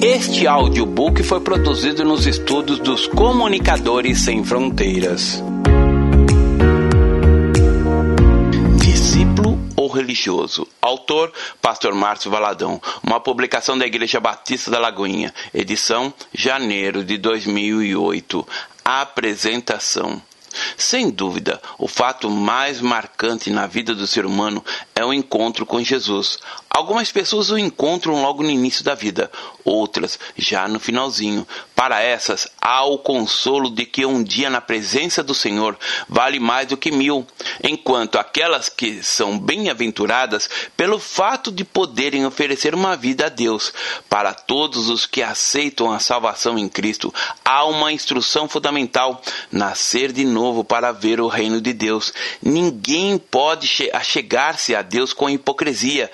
Este audiobook foi produzido nos estúdios dos Comunicadores Sem Fronteiras. Discípulo ou religioso? Autor: Pastor Márcio Valadão. Uma publicação da Igreja Batista da Lagoinha. Edição: janeiro de 2008. Apresentação. Sem dúvida, o fato mais marcante na vida do ser humano é o encontro com Jesus. Algumas pessoas o encontram logo no início da vida, outras já no finalzinho. Para essas, há o consolo de que um dia na presença do Senhor vale mais do que mil, enquanto aquelas que são bem-aventuradas pelo fato de poderem oferecer uma vida a Deus. Para todos os que aceitam a salvação em Cristo, há uma instrução fundamental: nascer de novo para ver o reino de Deus. Ninguém pode chegar-se a Deus com hipocrisia,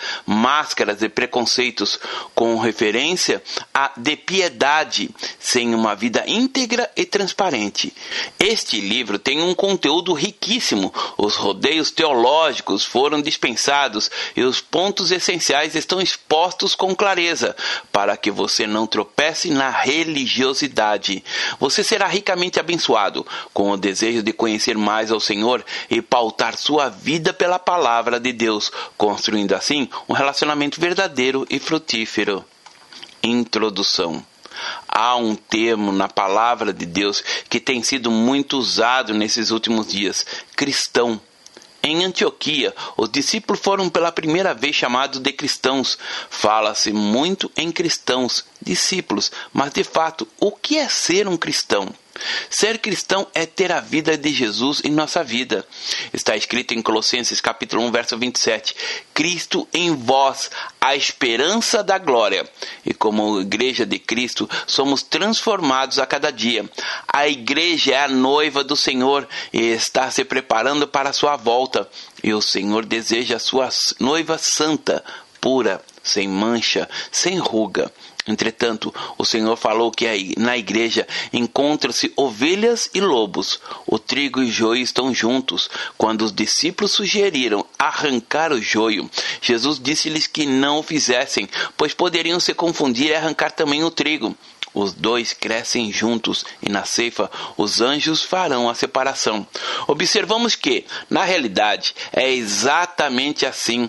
máscaras e preconceitos, com referência à de piedade sem uma vida íntegra e transparente. Este livro tem um conteúdo riquíssimo. Os rodeios teológicos foram dispensados e os pontos essenciais estão expostos com clareza, para que você não tropece na religiosidade. Você será ricamente abençoado com o desejo de conhecer mais ao Senhor e pautar sua vida pela palavra de Deus, construindo assim um relacionamento verdadeiro e frutífero. Introdução Há um termo na palavra de Deus que tem sido muito usado nesses últimos dias: cristão. Em Antioquia, os discípulos foram pela primeira vez chamados de cristãos. Fala-se muito em cristãos, discípulos, mas de fato, o que é ser um cristão? Ser cristão é ter a vida de Jesus em nossa vida. Está escrito em Colossenses capítulo 1, verso 27. Cristo em vós, a esperança da glória. E como igreja de Cristo, somos transformados a cada dia. A igreja é a noiva do Senhor e está se preparando para a sua volta. E o Senhor deseja a sua noiva santa, pura, sem mancha, sem ruga. Entretanto, o Senhor falou que na igreja encontram-se ovelhas e lobos. O trigo e o joio estão juntos. Quando os discípulos sugeriram arrancar o joio, Jesus disse-lhes que não o fizessem, pois poderiam se confundir e arrancar também o trigo. Os dois crescem juntos e na ceifa os anjos farão a separação. Observamos que, na realidade, é exatamente assim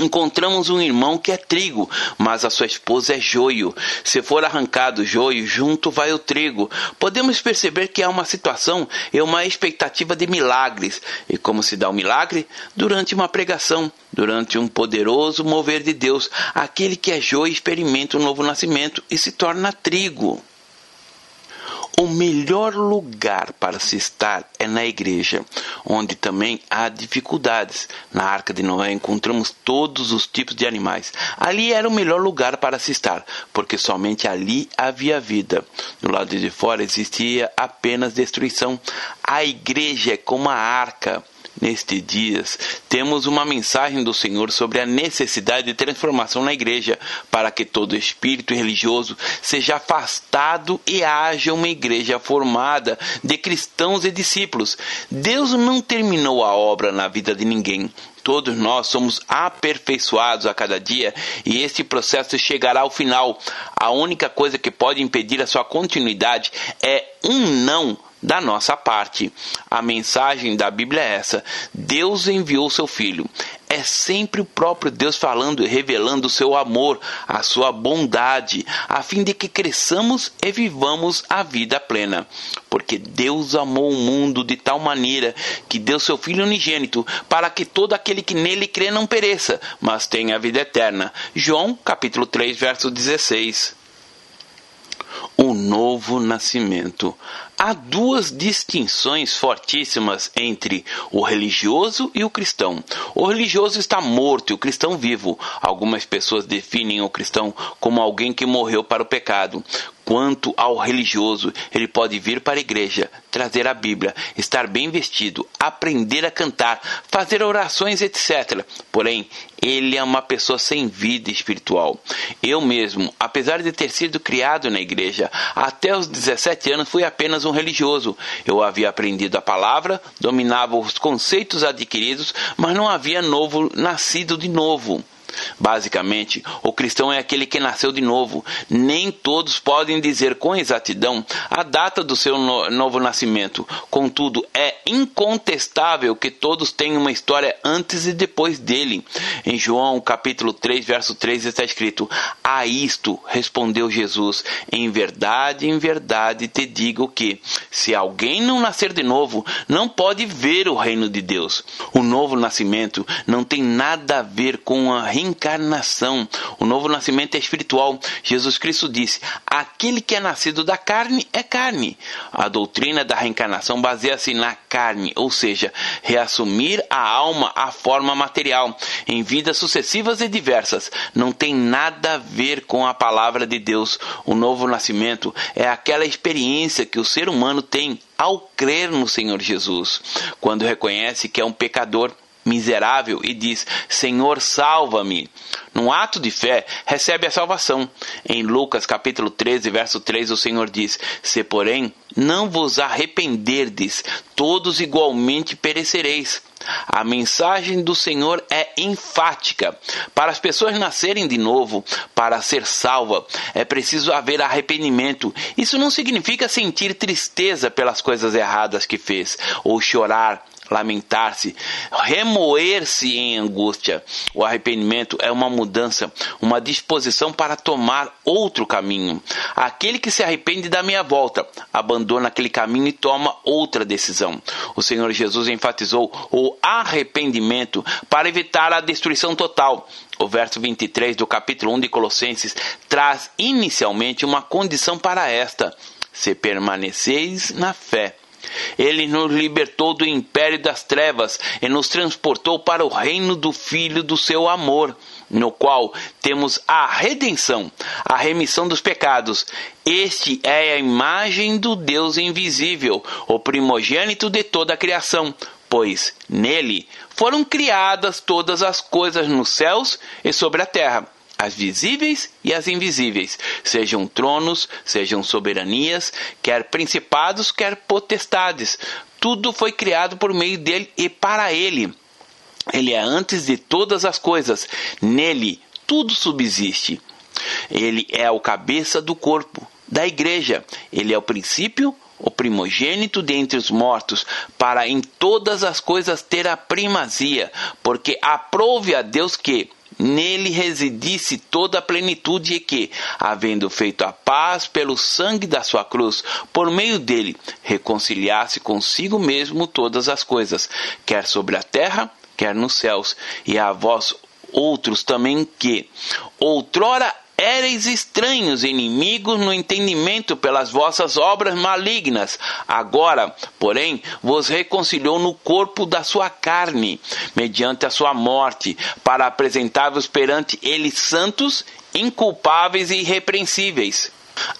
Encontramos um irmão que é trigo, mas a sua esposa é joio. Se for arrancado o joio, junto vai o trigo. Podemos perceber que há uma situação e uma expectativa de milagres. E como se dá o um milagre? Durante uma pregação, durante um poderoso mover de Deus. Aquele que é joio experimenta um novo nascimento e se torna trigo. O melhor lugar para se estar é na igreja, onde também há dificuldades. Na arca de Noé encontramos todos os tipos de animais. Ali era o melhor lugar para se estar, porque somente ali havia vida. Do lado de fora existia apenas destruição. A igreja é como a arca Nestes dias, temos uma mensagem do Senhor sobre a necessidade de transformação na igreja, para que todo espírito religioso seja afastado e haja uma igreja formada de cristãos e discípulos. Deus não terminou a obra na vida de ninguém. Todos nós somos aperfeiçoados a cada dia e este processo chegará ao final. A única coisa que pode impedir a sua continuidade é um não da nossa parte. A mensagem da Bíblia é essa: Deus enviou seu filho. É sempre o próprio Deus falando e revelando o seu amor, a sua bondade, a fim de que cresçamos e vivamos a vida plena. Porque Deus amou o mundo de tal maneira que deu seu Filho unigênito, para que todo aquele que nele crê não pereça, mas tenha a vida eterna. João capítulo 3, verso 16 o novo nascimento. Há duas distinções fortíssimas entre o religioso e o cristão. O religioso está morto e o cristão vivo. Algumas pessoas definem o cristão como alguém que morreu para o pecado. Quanto ao religioso, ele pode vir para a igreja, trazer a Bíblia, estar bem vestido, aprender a cantar, fazer orações, etc. Porém, ele é uma pessoa sem vida espiritual. Eu mesmo, apesar de ter sido criado na igreja, até os 17 anos fui apenas um religioso. Eu havia aprendido a palavra, dominava os conceitos adquiridos, mas não havia novo nascido de novo. Basicamente, o cristão é aquele que nasceu de novo. Nem todos podem dizer com exatidão a data do seu no novo nascimento. Contudo, é incontestável que todos têm uma história antes e depois dele. Em João, capítulo 3, verso 3 está escrito: A isto respondeu Jesus: Em verdade, em verdade te digo que, se alguém não nascer de novo, não pode ver o reino de Deus. O novo nascimento não tem nada a ver com a reencarnação. O novo nascimento é espiritual. Jesus Cristo disse: Aquele que é nascido da carne é carne. A doutrina da reencarnação baseia-se na carne, ou seja, reassumir a alma à forma material em vidas sucessivas e diversas. Não tem nada a ver com a palavra de Deus. O novo nascimento é aquela experiência que o ser humano tem ao crer no Senhor Jesus, quando reconhece que é um pecador miserável e diz: Senhor, salva-me. Num ato de fé, recebe a salvação. Em Lucas capítulo 13, verso 3, o Senhor diz: Se, porém, não vos arrependerdes, todos igualmente perecereis. A mensagem do Senhor é enfática. Para as pessoas nascerem de novo, para ser salva, é preciso haver arrependimento. Isso não significa sentir tristeza pelas coisas erradas que fez ou chorar lamentar-se, remoer-se em angústia. O arrependimento é uma mudança, uma disposição para tomar outro caminho. Aquele que se arrepende da minha volta, abandona aquele caminho e toma outra decisão. O Senhor Jesus enfatizou o arrependimento para evitar a destruição total. O verso 23 do capítulo 1 de Colossenses traz inicialmente uma condição para esta: se permaneceis na fé ele nos libertou do império das trevas e nos transportou para o reino do Filho do seu amor, no qual temos a redenção, a remissão dos pecados. Este é a imagem do Deus invisível, o primogênito de toda a criação, pois nele foram criadas todas as coisas nos céus e sobre a terra as visíveis e as invisíveis, sejam tronos, sejam soberanias, quer principados, quer potestades. Tudo foi criado por meio dele e para ele. Ele é antes de todas as coisas. Nele tudo subsiste. Ele é o cabeça do corpo, da igreja. Ele é o princípio, o primogênito dentre os mortos, para em todas as coisas ter a primazia, porque aprove a Deus que, nele residisse toda a plenitude e que, havendo feito a paz pelo sangue da sua cruz, por meio dele reconciliasse consigo mesmo todas as coisas, quer sobre a terra, quer nos céus, e a vós outros também que outrora Éreis estranhos, inimigos no entendimento pelas vossas obras malignas. Agora, porém, vos reconciliou no corpo da sua carne, mediante a sua morte, para apresentar-vos perante ele santos, inculpáveis e irrepreensíveis.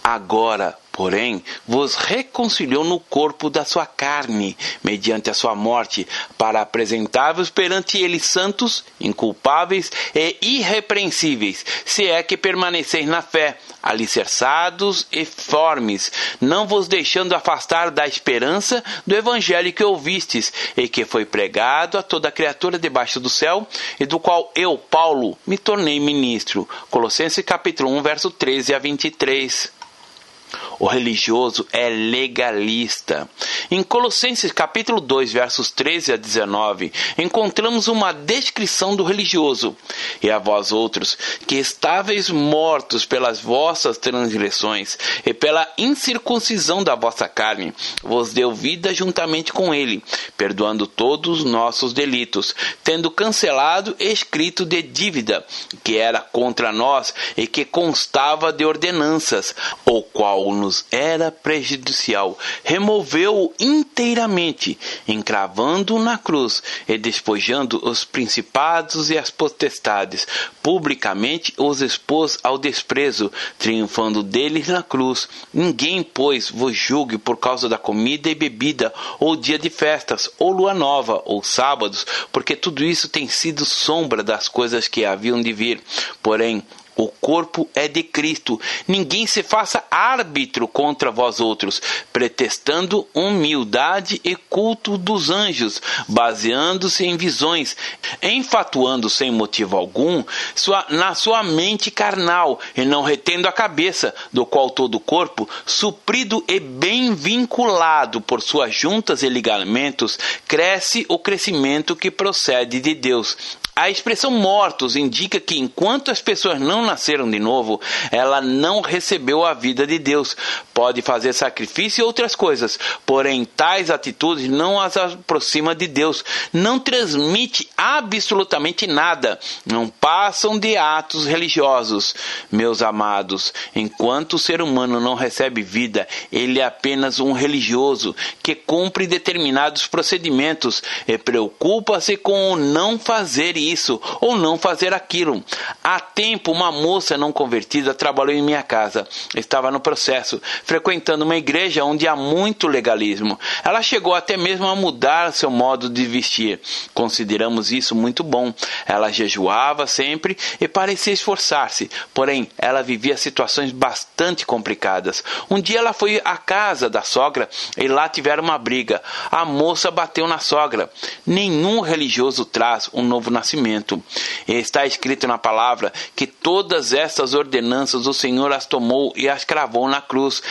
Agora, porém, vos reconciliou no corpo da sua carne, mediante a sua morte, para apresentar-vos perante ele santos, inculpáveis e irrepreensíveis, se é que permaneceis na fé, alicerçados e formes, não vos deixando afastar da esperança do evangelho que ouvistes e que foi pregado a toda criatura debaixo do céu, e do qual eu, Paulo, me tornei ministro. Colossenses capítulo 1, verso 13 a 23. O religioso é legalista. Em Colossenses capítulo 2, versos 13 a 19, encontramos uma descrição do religioso. E a vós outros, que estáveis mortos pelas vossas transgressões e pela incircuncisão da vossa carne, vos deu vida juntamente com ele, perdoando todos os nossos delitos, tendo cancelado escrito de dívida que era contra nós e que constava de ordenanças, o qual nos era prejudicial, removeu-o inteiramente, encravando-o na cruz e despojando os principados e as potestades, publicamente os expôs ao desprezo, triunfando deles na cruz. Ninguém, pois, vos julgue por causa da comida e bebida, ou dia de festas, ou lua nova, ou sábados, porque tudo isso tem sido sombra das coisas que haviam de vir. Porém, O corpo é de Cristo. Ninguém se faça árbitro contra vós outros, pretextando humildade e culto dos anjos, baseando-se em visões, enfatuando sem motivo algum sua, na sua mente carnal, e não retendo a cabeça, do qual todo o corpo, suprido e bem vinculado por suas juntas e ligamentos, cresce o crescimento que procede de Deus a expressão mortos indica que enquanto as pessoas não nasceram de novo, ela não recebeu a vida de Deus. Pode fazer sacrifício e outras coisas, porém tais atitudes não as aproxima de Deus, não transmite absolutamente nada, não passam de atos religiosos. Meus amados, enquanto o ser humano não recebe vida, ele é apenas um religioso que cumpre determinados procedimentos e preocupa-se com o não fazer isso ou não fazer aquilo. Há tempo, uma moça não convertida trabalhou em minha casa. Estava no processo, frequentando uma igreja onde há muito legalismo. Ela chegou até mesmo a mudar seu modo de vestir. Consideramos isso muito bom. Ela jejuava sempre e parecia esforçar-se, porém ela vivia situações bastante complicadas. Um dia ela foi à casa da sogra e lá tiveram uma briga. A moça bateu na sogra. Nenhum religioso traz um novo nascimento. Está escrito na palavra que todas essas ordenanças o Senhor as tomou e as cravou na cruz.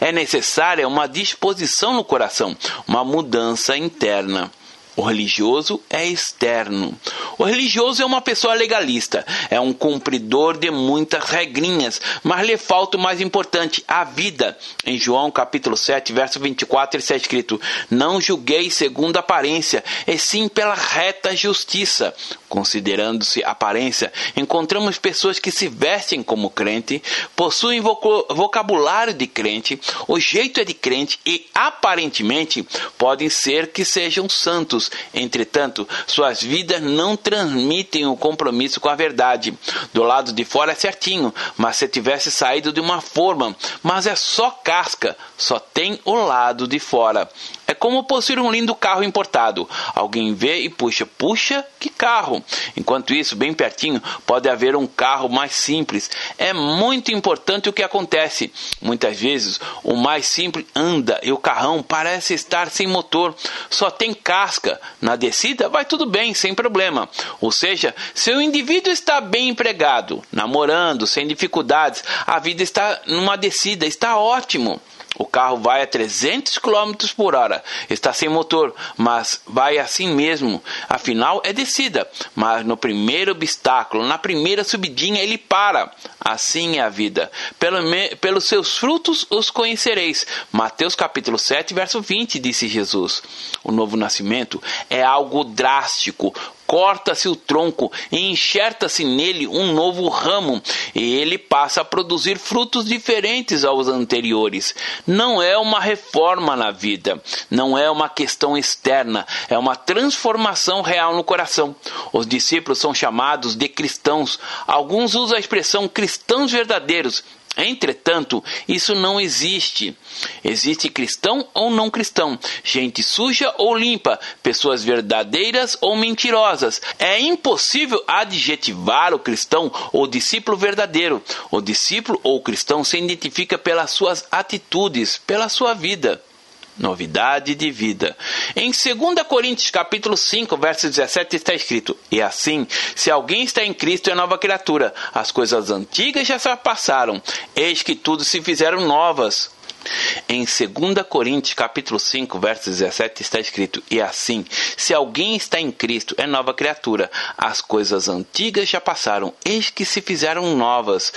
É necessária uma disposição no coração, uma mudança interna. O religioso é externo. O religioso é uma pessoa legalista, é um cumpridor de muitas regrinhas, mas lhe falta o mais importante, a vida. Em João capítulo 7, verso 24, está escrito: Não julguei segundo a aparência, e sim pela reta justiça. Considerando-se aparência, encontramos pessoas que se vestem como crente, possuem vocabulário de crente, o jeito é de crente e aparentemente podem ser que sejam santos. Entretanto, suas vidas não transmitem o compromisso com a verdade. Do lado de fora é certinho, mas se tivesse saído de uma forma, mas é só casca, só tem o lado de fora. É como possuir um lindo carro importado. Alguém vê e puxa, puxa, que carro! Enquanto isso, bem pertinho, pode haver um carro mais simples. É muito importante o que acontece. Muitas vezes, o mais simples anda e o carrão parece estar sem motor, só tem casca. Na descida, vai tudo bem, sem problema. Ou seja, se o indivíduo está bem empregado, namorando, sem dificuldades, a vida está numa descida, está ótimo. O carro vai a 300 km por hora, está sem motor, mas vai assim mesmo. Afinal, é descida. Mas no primeiro obstáculo, na primeira subidinha, ele para. Assim é a vida. Pelo me, pelos seus frutos os conhecereis. Mateus capítulo 7, verso 20, disse Jesus. O novo nascimento é algo drástico, corta-se o tronco e enxerta-se nele um novo ramo, e ele passa a produzir frutos diferentes aos anteriores. Não é uma reforma na vida, não é uma questão externa, é uma transformação real no coração. Os discípulos são chamados de cristãos. Alguns usam a expressão cristãos verdadeiros, Entretanto, isso não existe. Existe cristão ou não cristão, gente suja ou limpa, pessoas verdadeiras ou mentirosas. É impossível adjetivar o cristão ou discípulo verdadeiro. O discípulo ou cristão se identifica pelas suas atitudes, pela sua vida novidade de vida. Em 2 Coríntios capítulo 5, verso 17 está escrito: "E assim, se alguém está em Cristo é nova criatura, as coisas antigas já se passaram, eis que tudo se fizeram novas." Em 2 Coríntios capítulo 5, verso 17 está escrito: "E assim, se alguém está em Cristo, é nova criatura. As coisas antigas já passaram, eis que se fizeram novas."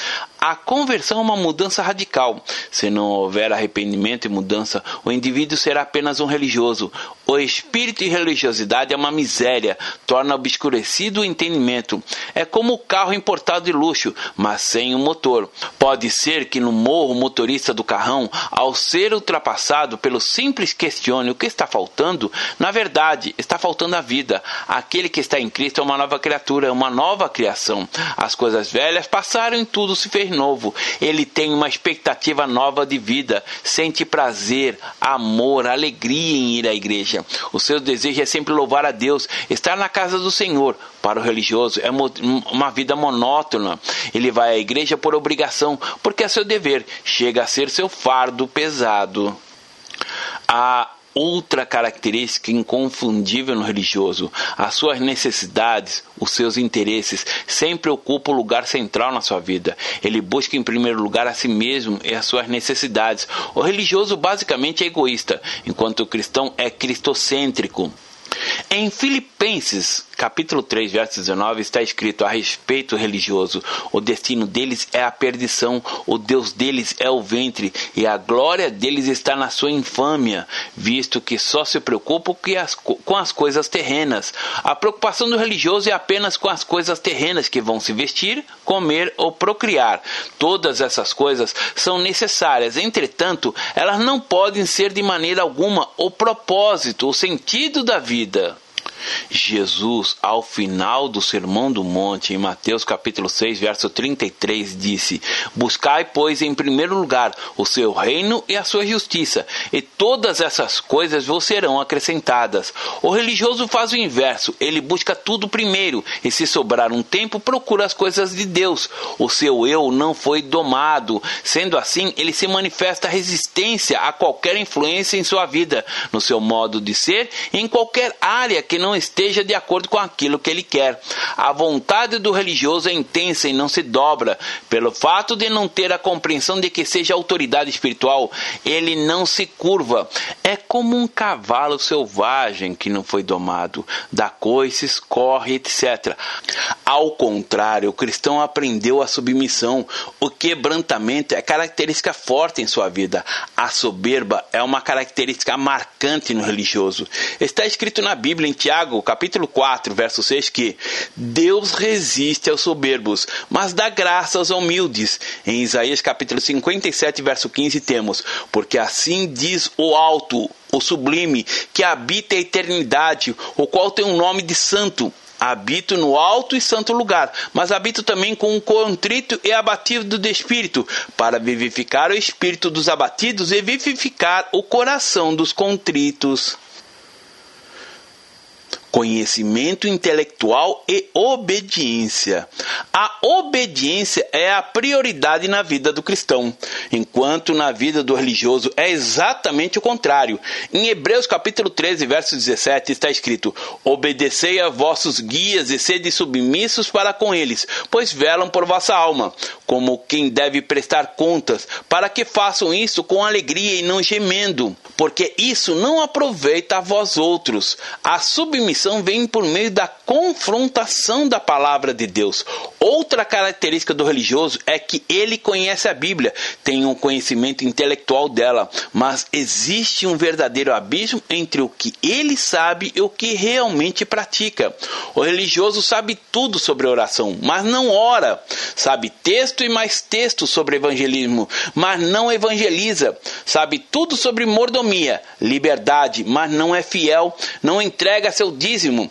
A conversão é uma mudança radical. Se não houver arrependimento e mudança, o indivíduo será apenas um religioso. O espírito de religiosidade é uma miséria, torna obscurecido o entendimento. É como o carro importado de luxo, mas sem o motor. Pode ser que no morro o motorista do carrão, ao ser ultrapassado pelo simples questione o que está faltando, na verdade está faltando a vida. Aquele que está em Cristo é uma nova criatura, é uma nova criação. As coisas velhas passaram e tudo se fez novo. Ele tem uma expectativa nova de vida, sente prazer, amor, alegria em ir à igreja. O seu desejo é sempre louvar a Deus, estar na casa do Senhor. Para o religioso é uma vida monótona. Ele vai à igreja por obrigação, porque é seu dever, chega a ser seu fardo pesado. A outra característica inconfundível no religioso. As suas necessidades, os seus interesses sempre ocupam o lugar central na sua vida. Ele busca em primeiro lugar a si mesmo e as suas necessidades. O religioso basicamente é egoísta, enquanto o cristão é cristocêntrico. Em Filipenses, capítulo 3, verso 19, está escrito a respeito religioso: o destino deles é a perdição, o Deus deles é o ventre, e a glória deles está na sua infâmia, visto que só se preocupam com as coisas terrenas. A preocupação do religioso é apenas com as coisas terrenas que vão se vestir, comer ou procriar. Todas essas coisas são necessárias, entretanto, elas não podem ser de maneira alguma o propósito, o sentido da vida. Jesus, ao final do Sermão do Monte, em Mateus capítulo 6, verso 33, disse: Buscai, pois, em primeiro lugar o seu reino e a sua justiça, e todas essas coisas vos serão acrescentadas. O religioso faz o inverso, ele busca tudo primeiro, e se sobrar um tempo, procura as coisas de Deus. O seu eu não foi domado, sendo assim, ele se manifesta resistência a qualquer influência em sua vida, no seu modo de ser, em qualquer área que não esteja de acordo com aquilo que ele quer. A vontade do religioso é intensa e não se dobra. Pelo fato de não ter a compreensão de que seja autoridade espiritual, ele não se curva. É como um cavalo selvagem que não foi domado, dá coices, corre, etc. Ao contrário, o cristão aprendeu a submissão. O quebrantamento é característica forte em sua vida. A soberba é uma característica marcante no religioso. Está escrito na Bíblia em Tiago Tiago, capítulo 4, verso 6, que Deus resiste aos soberbos, mas dá graça aos humildes. Em Isaías, capítulo 57, verso 15, temos: Porque assim diz o alto, o sublime, que habita a eternidade, o qual tem um nome de santo. Habito no alto e santo lugar, mas habito também com um contrito e abatido de espírito, para vivificar o espírito dos abatidos e vivificar o coração dos contritos conhecimento intelectual e obediência. A obediência é a prioridade na vida do cristão, enquanto na vida do religioso é exatamente o contrário. Em Hebreus capítulo 13, verso 17 está escrito: Obedecei a vossos guias e sede submissos para com eles, pois velam por vossa alma, como quem deve prestar contas, para que façam isso com alegria e não gemendo, porque isso não aproveita a vós outros. A submissão conversão vem por meio da confrontação da palavra de Deus. Outra característica do religioso é que ele conhece a Bíblia, tem um conhecimento intelectual dela, mas existe um verdadeiro abismo entre o que ele sabe e o que realmente pratica. O religioso sabe tudo sobre oração, mas não ora. Sabe texto e mais texto sobre evangelismo, mas não evangeliza. Sabe tudo sobre mordomia, liberdade, mas não é fiel, não entrega seu dízimo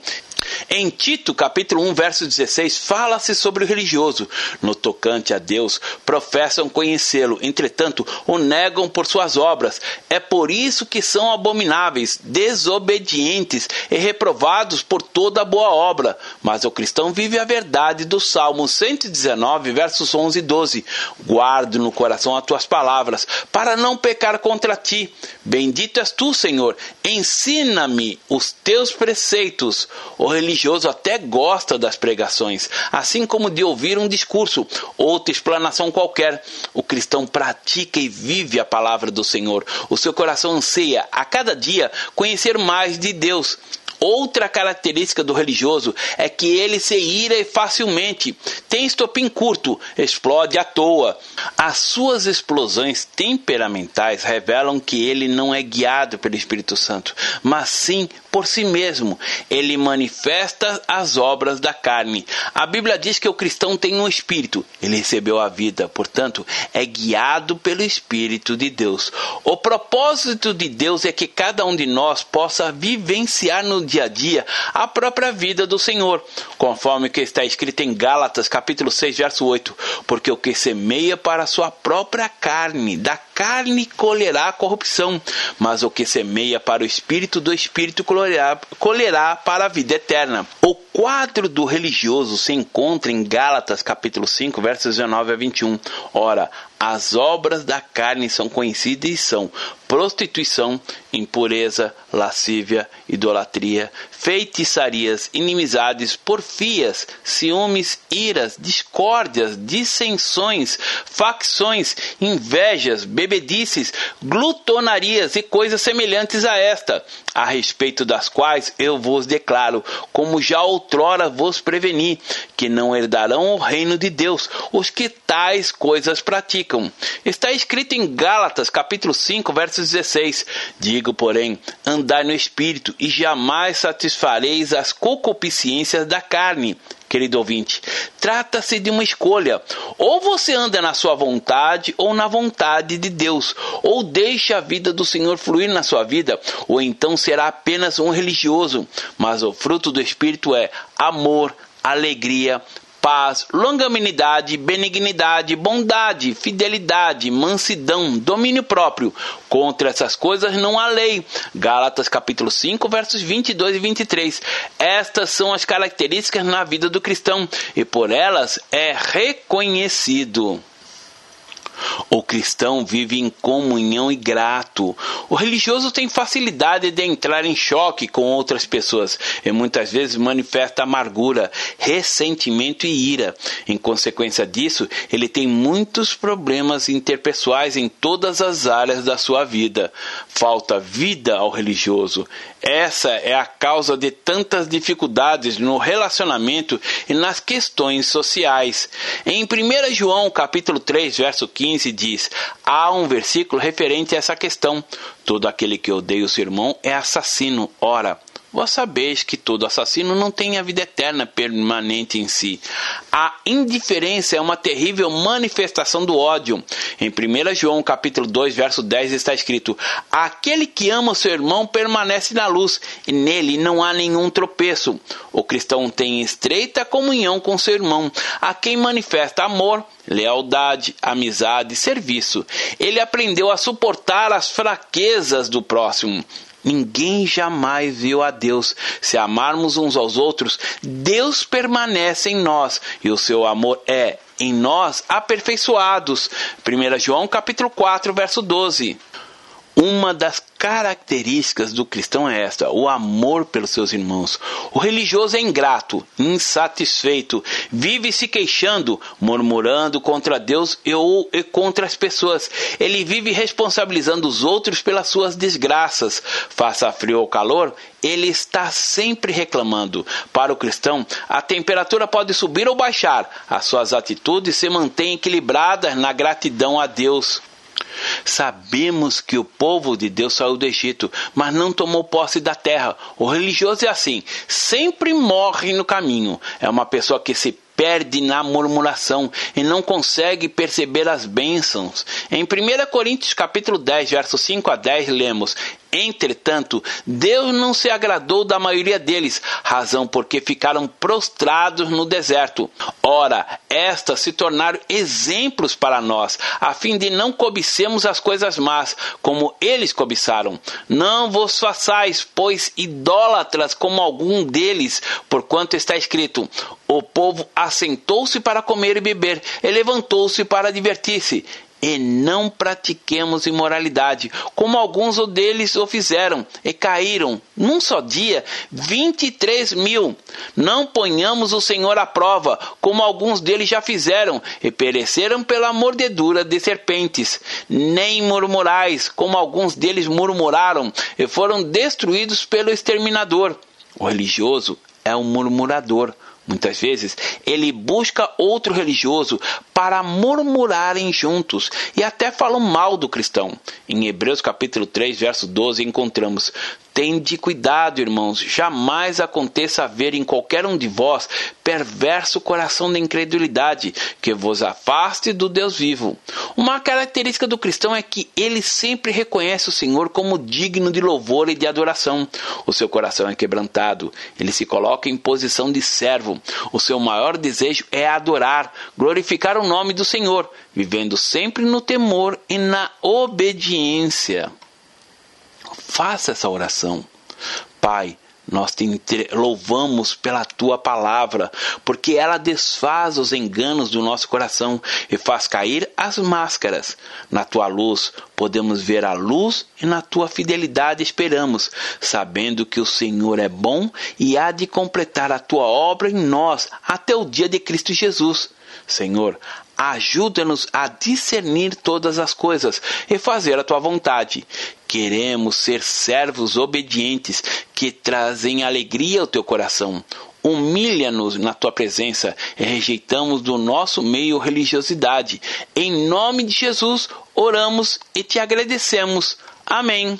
em Tito, capítulo 1, verso 16, fala-se sobre o religioso. No tocante a Deus, professam conhecê-lo, entretanto, o negam por suas obras. É por isso que são abomináveis, desobedientes e reprovados por toda boa obra. Mas o cristão vive a verdade do Salmo 119, versos 11 e 12. Guardo no coração as tuas palavras, para não pecar contra ti. Bendito és tu, Senhor. Ensina-me os teus preceitos. O religioso até gosta das pregações, assim como de ouvir um discurso, outra explanação qualquer. O cristão pratica e vive a palavra do Senhor. O seu coração anseia a cada dia conhecer mais de Deus. Outra característica do religioso é que ele se ira facilmente, tem estopim curto, explode à toa. As suas explosões temperamentais revelam que ele não é guiado pelo Espírito Santo, mas sim por si mesmo. Ele manifesta as obras da carne. A Bíblia diz que o cristão tem um espírito, ele recebeu a vida, portanto, é guiado pelo Espírito de Deus. O propósito de Deus é que cada um de nós possa vivenciar no dia a dia a própria vida do Senhor, conforme que está escrito em Gálatas, capítulo 6, verso 8: Porque o que semeia para a sua própria carne, da carne colherá a corrupção, mas o que semeia para o espírito, do espírito colherá, colherá para a vida eterna. O quadro do religioso se encontra em Gálatas capítulo 5, versos 19 a 21. Ora, as obras da carne são conhecidas e são prostituição, impureza, lascívia, idolatria, feitiçarias, inimizades, porfias, ciúmes, iras, discórdias, dissensões, facções, invejas, bebedices, glutonarias e coisas semelhantes a esta, a respeito das quais eu vos declaro, como já outrora vos preveni, que não herdarão o reino de Deus os que tais coisas praticam. Está escrito em Gálatas, capítulo 5, verso 16: Digo, porém, andai no espírito e jamais satisfareis as concupiscências da carne. Querido ouvinte, trata-se de uma escolha. Ou você anda na sua vontade ou na vontade de Deus, ou deixa a vida do Senhor fluir na sua vida, ou então será apenas um religioso. Mas o fruto do Espírito é amor, alegria, paz, longanimidade, benignidade, bondade, fidelidade, mansidão, domínio próprio. Contra essas coisas não há lei. Gálatas capítulo 5, versos 22 e 23. Estas são as características na vida do cristão e por elas é reconhecido. O cristão vive em comunhão e grato. O religioso tem facilidade de entrar em choque com outras pessoas e muitas vezes manifesta amargura, ressentimento e ira. Em consequência disso, ele tem muitos problemas interpessoais em todas as áreas da sua vida. Falta vida ao religioso. Essa é a causa de tantas dificuldades no relacionamento e nas questões sociais. Em 1 João, capítulo 3, verso 15, diz: há um versículo referente a essa questão. Todo aquele que odeia o seu irmão é assassino. Ora, Vós sabeis que todo assassino não tem a vida eterna permanente em si. A indiferença é uma terrível manifestação do ódio. Em 1 João capítulo 2, verso 10 está escrito: Aquele que ama seu irmão permanece na luz, e nele não há nenhum tropeço. O cristão tem estreita comunhão com seu irmão, a quem manifesta amor, lealdade, amizade e serviço. Ele aprendeu a suportar as fraquezas do próximo. Ninguém jamais viu a Deus. Se amarmos uns aos outros, Deus permanece em nós e o seu amor é em nós aperfeiçoados. 1 João capítulo 4, verso 12. Uma das características do cristão é esta: o amor pelos seus irmãos. O religioso é ingrato, insatisfeito, vive se queixando, murmurando contra Deus e ou e contra as pessoas. Ele vive responsabilizando os outros pelas suas desgraças. Faça frio ou calor, ele está sempre reclamando. Para o cristão, a temperatura pode subir ou baixar, as suas atitudes se mantêm equilibradas na gratidão a Deus. Sabemos que o povo de Deus saiu do Egito, mas não tomou posse da terra. O religioso é assim, sempre morre no caminho. É uma pessoa que se perde na murmuração e não consegue perceber as bênçãos. Em 1 Coríntios capítulo 10, versos 5 a 10, lemos: Entretanto, Deus não se agradou da maioria deles, razão porque ficaram prostrados no deserto. Ora, estas se tornaram exemplos para nós, a fim de não cobicemos as coisas más, como eles cobiçaram. Não vos façais, pois, idólatras como algum deles, porquanto está escrito: O povo assentou-se para comer e beber, e levantou-se para divertir-se e não pratiquemos imoralidade, como alguns deles o fizeram, e caíram, num só dia, 23 mil. Não ponhamos o Senhor à prova, como alguns deles já fizeram, e pereceram pela mordedura de serpentes. Nem murmurais, como alguns deles murmuraram, e foram destruídos pelo exterminador. O religioso é um murmurador Muitas vezes ele busca outro religioso para murmurarem juntos e até falam mal do cristão. Em Hebreus capítulo 3, verso 12, encontramos: Tende cuidado, irmãos, jamais aconteça haver em qualquer um de vós perverso coração da incredulidade, que vos afaste do Deus vivo. Uma característica do cristão é que ele sempre reconhece o Senhor como digno de louvor e de adoração. O seu coração é quebrantado, ele se coloca em posição de servo. O seu maior desejo é adorar, glorificar o nome do Senhor, vivendo sempre no temor e na obediência. Faça essa oração. Pai, nós te louvamos pela tua palavra, porque ela desfaz os enganos do nosso coração e faz cair as máscaras. Na tua luz podemos ver a luz e na tua fidelidade esperamos, sabendo que o Senhor é bom e há de completar a tua obra em nós até o dia de Cristo Jesus. Senhor, ajuda-nos a discernir todas as coisas e fazer a tua vontade. Queremos ser servos obedientes que trazem alegria ao teu coração. Humilha-nos na tua presença e rejeitamos do nosso meio religiosidade. Em nome de Jesus, oramos e te agradecemos. Amém.